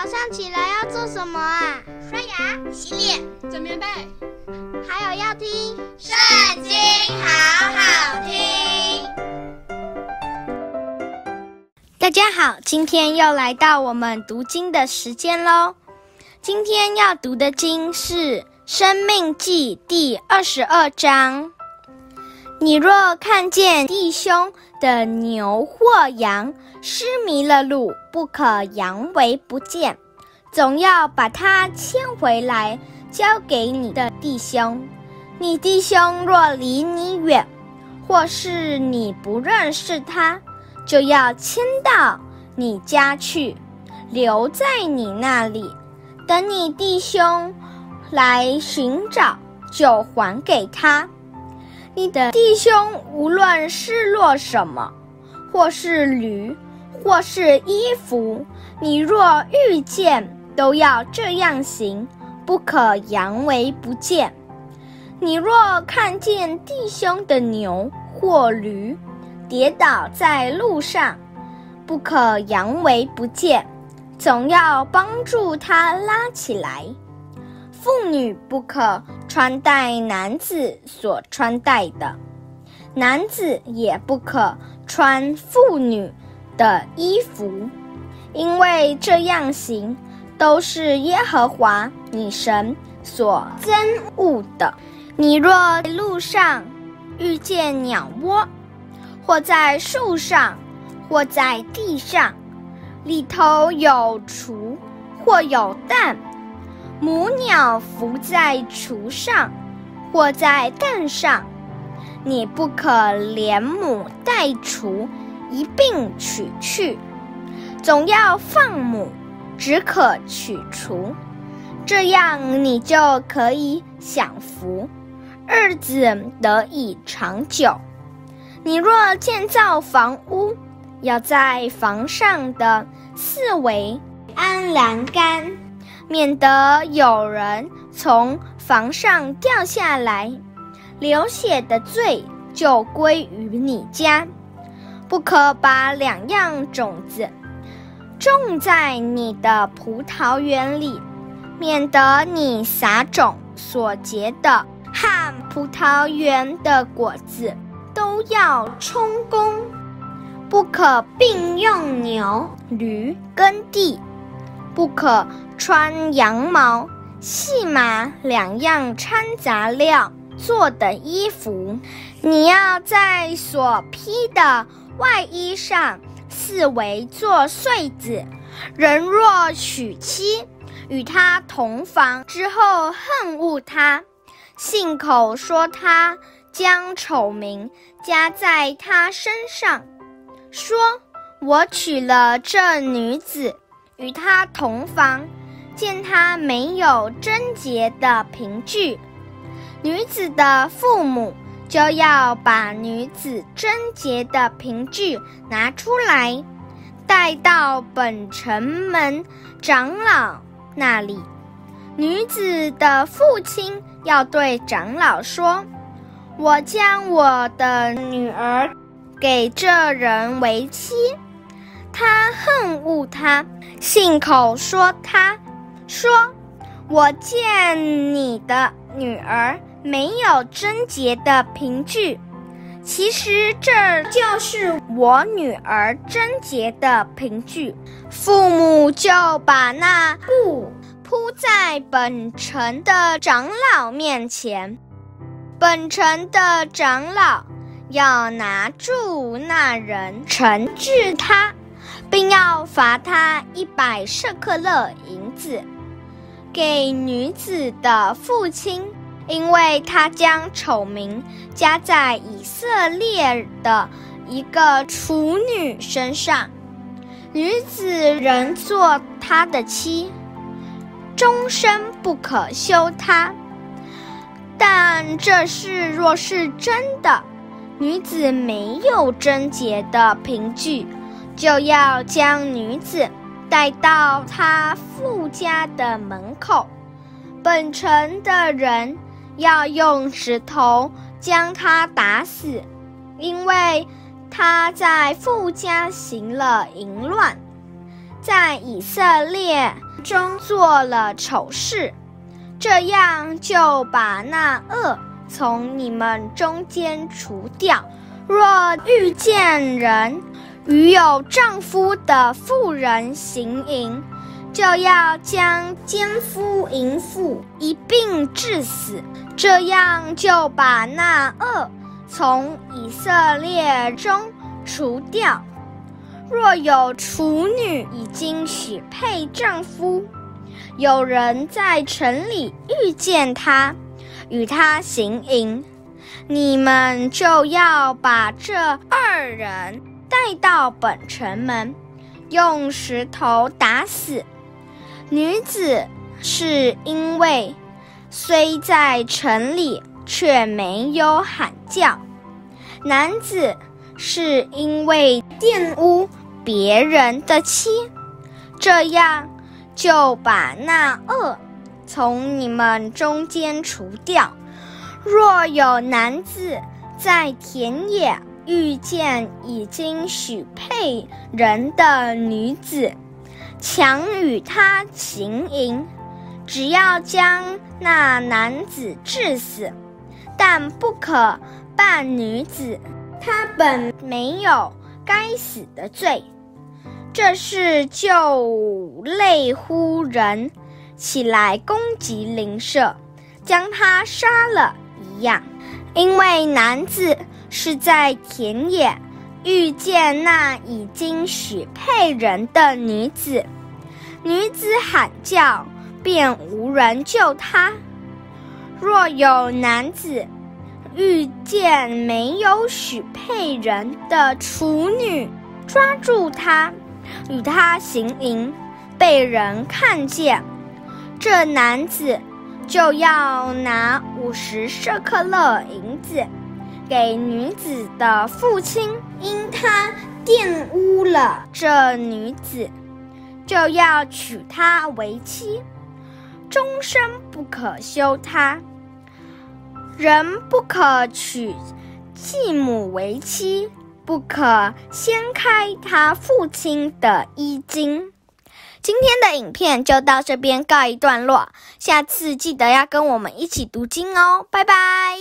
早上起来要做什么啊？刷牙、洗脸、整棉被，还有要听《圣经》，好好听。大家好，今天又来到我们读经的时间喽。今天要读的经是《生命记》第二十二章。你若看见弟兄的牛或羊失迷了路，不可扬为不见，总要把它牵回来，交给你的弟兄。你弟兄若离你远，或是你不认识他，就要牵到你家去，留在你那里。等你弟兄来寻找，就还给他。你的弟兄无论失落什么，或是驴，或是衣服，你若遇见，都要这样行，不可扬为不见。你若看见弟兄的牛或驴跌倒在路上，不可扬为不见。总要帮助他拉起来。妇女不可穿戴男子所穿戴的，男子也不可穿妇女的衣服，因为这样行都是耶和华你神所憎恶的。你若在路上遇见鸟窝，或在树上，或在地上，里头有雏或有蛋，母鸟伏在雏上或在蛋上，你不可连母带雏一并取去，总要放母，只可取雏，这样你就可以享福，日子得以长久。你若建造房屋，要在房上的四围安栏杆，免得有人从房上掉下来，流血的罪就归于你家。不可把两样种子种在你的葡萄园里，免得你撒种所结的和葡萄园的果子都要充公。不可并用牛、驴耕地，不可穿羊毛、细麻两样掺杂料做的衣服。你要在所披的外衣上四围做穗子。人若娶妻，与他同房之后恨恶他，信口说他将丑名加在他身上。说：“我娶了这女子，与她同房，见她没有贞洁的凭据，女子的父母就要把女子贞洁的凭据拿出来，带到本城门长老那里。女子的父亲要对长老说：‘我将我的女儿。’”给这人为妻，他恨恶他，信口说他，说：“我见你的女儿没有贞洁的凭据，其实这就是我女儿贞洁的凭据。”父母就把那布铺在本城的长老面前，本城的长老。要拿住那人，惩治他，并要罚他一百舍克勒银子，给女子的父亲，因为他将丑名加在以色列的一个处女身上。女子仍做他的妻，终身不可休他。但这事若是真的，女子没有贞洁的凭据，就要将女子带到他家的门口。本城的人要用石头将他打死，因为他在富家行了淫乱。在以色列中做了丑事，这样就把那恶从你们中间除掉。若遇见人与有丈夫的妇人行淫，就要将奸夫淫妇一并治死，这样就把那恶从以色列中除掉。若有处女已经许配丈夫，有人在城里遇见她，与她行淫。你们就要把这二人带到本城门，用石头打死。女子是因为虽在城里，却没有喊叫；男子是因为玷污别人的妻，这样就把那恶从你们中间除掉。若有男子在田野遇见已经许配人的女子，强与他行淫，只要将那男子致死，但不可办女子，她本没有该死的罪。这是就类乎人起来攻击邻舍，将他杀了。一样，因为男子是在田野遇见那已经许配人的女子，女子喊叫，便无人救她。若有男子遇见没有许配人的处女，抓住她，与她行淫，被人看见，这男子。就要拿五十舍客勒银子给女子的父亲，因他玷污了这女子，就要娶她为妻，终身不可休她。人不可娶继母为妻，不可掀开他父亲的衣襟。今天的影片就到这边告一段落，下次记得要跟我们一起读经哦，拜拜。